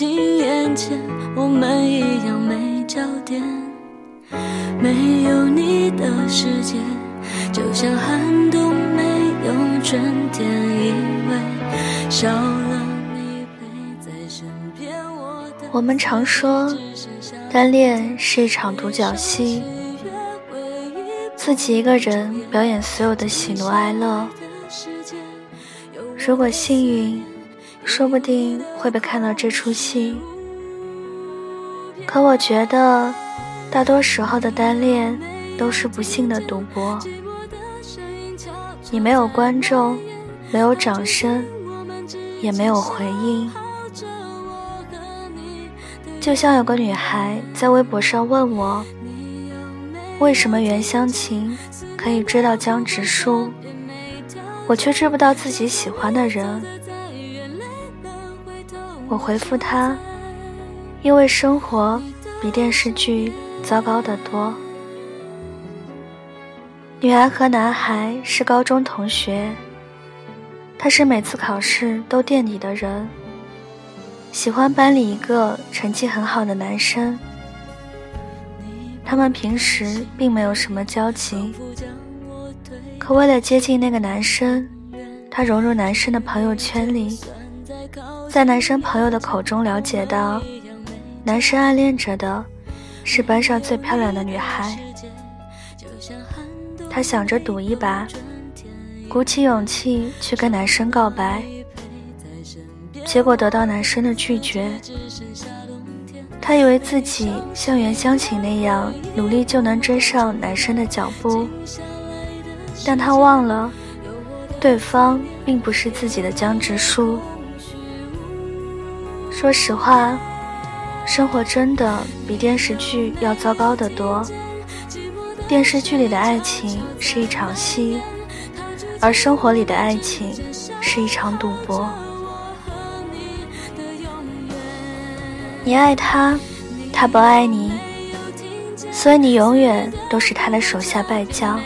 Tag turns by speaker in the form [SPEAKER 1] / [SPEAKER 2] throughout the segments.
[SPEAKER 1] 近眼前，我们一样没焦点。没有你的世界，就像寒冬没有春天，以为少了你陪在身边。
[SPEAKER 2] 我的我们常说，单恋是一场独角戏，自己一个人表演所有的喜怒哀乐。如果幸运，说不定会被看到这出戏。可我觉得，大多时候的单恋都是不幸的赌博。你没有观众，没有掌声，也没有回应。就像有个女孩在微博上问我，为什么袁湘琴可以追到江直树？我却追不到自己喜欢的人。我回复他：“因为生活比电视剧糟糕得多。”女孩和男孩是高中同学，他是每次考试都垫底的人，喜欢班里一个成绩很好的男生。他们平时并没有什么交集。可为了接近那个男生，他融入男生的朋友圈里，在男生朋友的口中了解到，男生暗恋着的是班上最漂亮的女孩。他想着赌一把，鼓起勇气去跟男生告白，结果得到男生的拒绝。他以为自己像袁湘琴那样努力就能追上男生的脚步。但他忘了，对方并不是自己的江直树。说实话，生活真的比电视剧要糟糕得多。电视剧里的爱情是一场戏，而生活里的爱情是一场赌博。你爱他，他不爱你，所以你永远都是他的手下败将。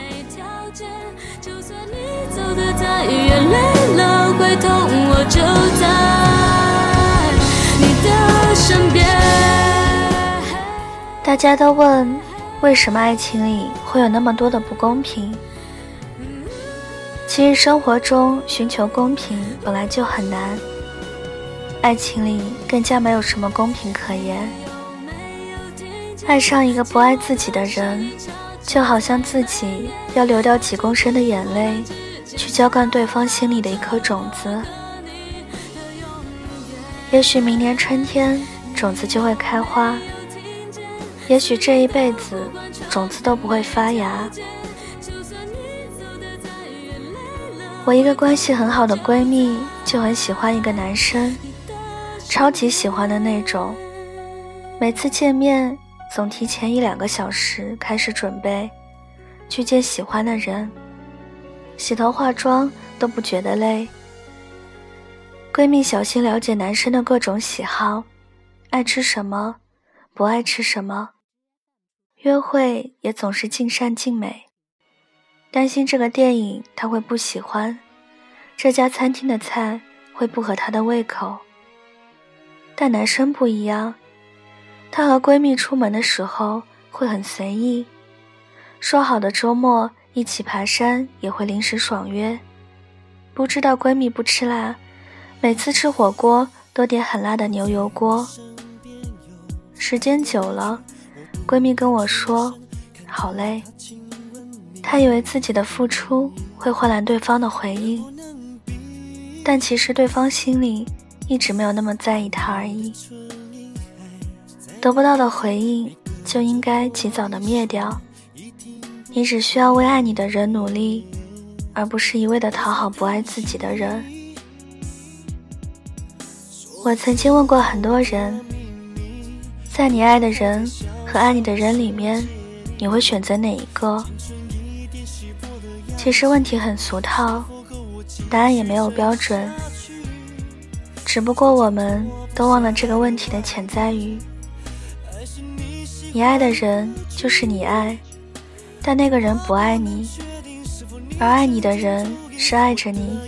[SPEAKER 2] 大家都问，为什么爱情里会有那么多的不公平？其实生活中寻求公平本来就很难，爱情里更加没有什么公平可言。爱上一个不爱自己的人，就好像自己要流掉几公升的眼泪。去浇灌对方心里的一颗种子，也许明年春天种子就会开花，也许这一辈子种子都不会发芽。我一个关系很好的闺蜜就很喜欢一个男生，超级喜欢的那种，每次见面总提前一两个小时开始准备，去见喜欢的人。洗头化妆都不觉得累。闺蜜小心了解男生的各种喜好，爱吃什么，不爱吃什么。约会也总是尽善尽美，担心这个电影他会不喜欢，这家餐厅的菜会不合他的胃口。但男生不一样，他和闺蜜出门的时候会很随意，说好的周末。一起爬山也会临时爽约，不知道闺蜜不吃辣，每次吃火锅都点很辣的牛油锅。时间久了，闺蜜跟我说：“好累。”她以为自己的付出会换来对方的回应，但其实对方心里一直没有那么在意她而已。得不到的回应就应该及早的灭掉。你只需要为爱你的人努力，而不是一味的讨好不爱自己的人。我曾经问过很多人，在你爱的人和爱你的人里面，你会选择哪一个？其实问题很俗套，答案也没有标准，只不过我们都忘了这个问题的潜在语。你爱的人就是你爱。但那个人不爱你，而爱你的人是爱着你，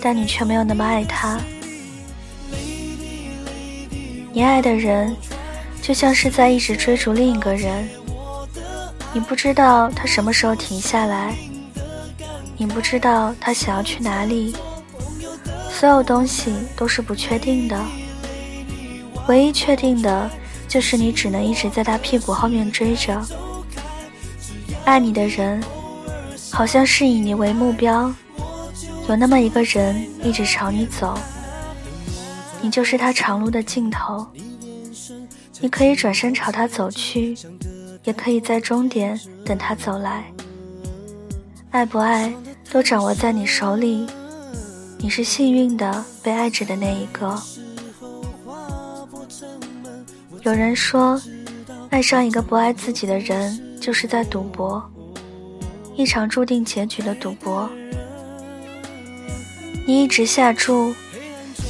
[SPEAKER 2] 但你却没有那么爱他。你爱的人，就像是在一直追逐另一个人。你不知道他什么时候停下来，你不知道他想要去哪里。所有东西都是不确定的，唯一确定的就是你只能一直在他屁股后面追着。爱你的人，好像是以你为目标，有那么一个人一直朝你走。你就是他长路的尽头，你可以转身朝他走去，也可以在终点等他走来。爱不爱都掌握在你手里，你是幸运的被爱着的那一个。有人说，爱上一个不爱自己的人，就是在赌博，一场注定结局的赌博。你一直下注。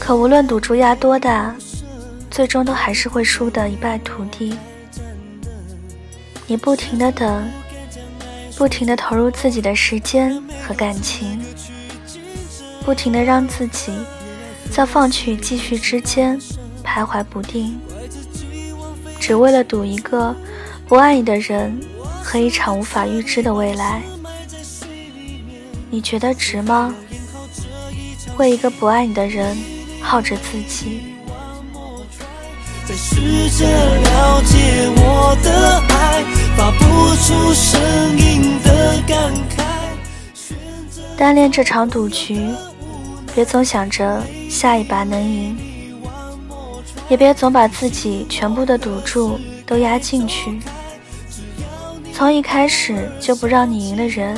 [SPEAKER 2] 可无论赌注压多大，最终都还是会输得一败涂地。你不停的等，不停的投入自己的时间和感情，不停的让自己在放弃与继续之间徘徊不定，只为了赌一个不爱你的人和一场无法预知的未来。你觉得值吗？为一个不爱你的人？耗着自己。在试
[SPEAKER 1] 着了解我的爱，发不出声音的感慨
[SPEAKER 2] 单恋这场赌局，别总想着下一把能赢，也别总把自己全部的赌注都压进去。从一开始就不让你赢的人，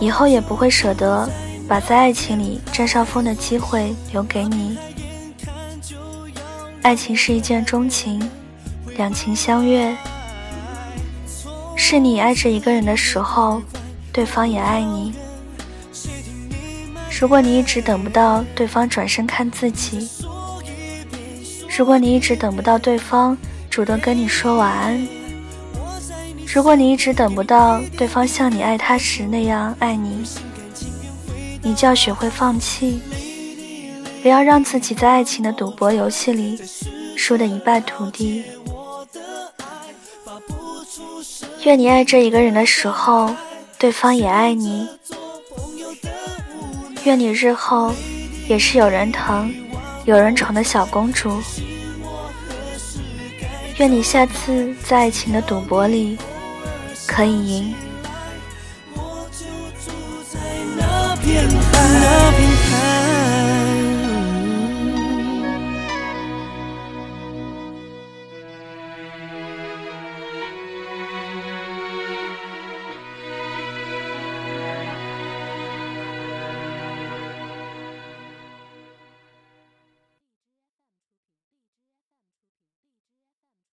[SPEAKER 2] 以后也不会舍得。把在爱情里占上风的机会留给你。爱情是一见钟情，两情相悦，是你爱着一个人的时候，对方也爱你。如果你一直等不到对方转身看自己，如果你一直等不到对方主动跟你说晚安，如果你一直等不到对方像你爱他时那样爱你。你就要学会放弃，不要让自己在爱情的赌博游戏里输得一败涂地。愿你爱这一个人的时候，对方也爱你。愿你日后也是有人疼、有人宠的小公主。愿你下次在爱情的赌博里可以赢。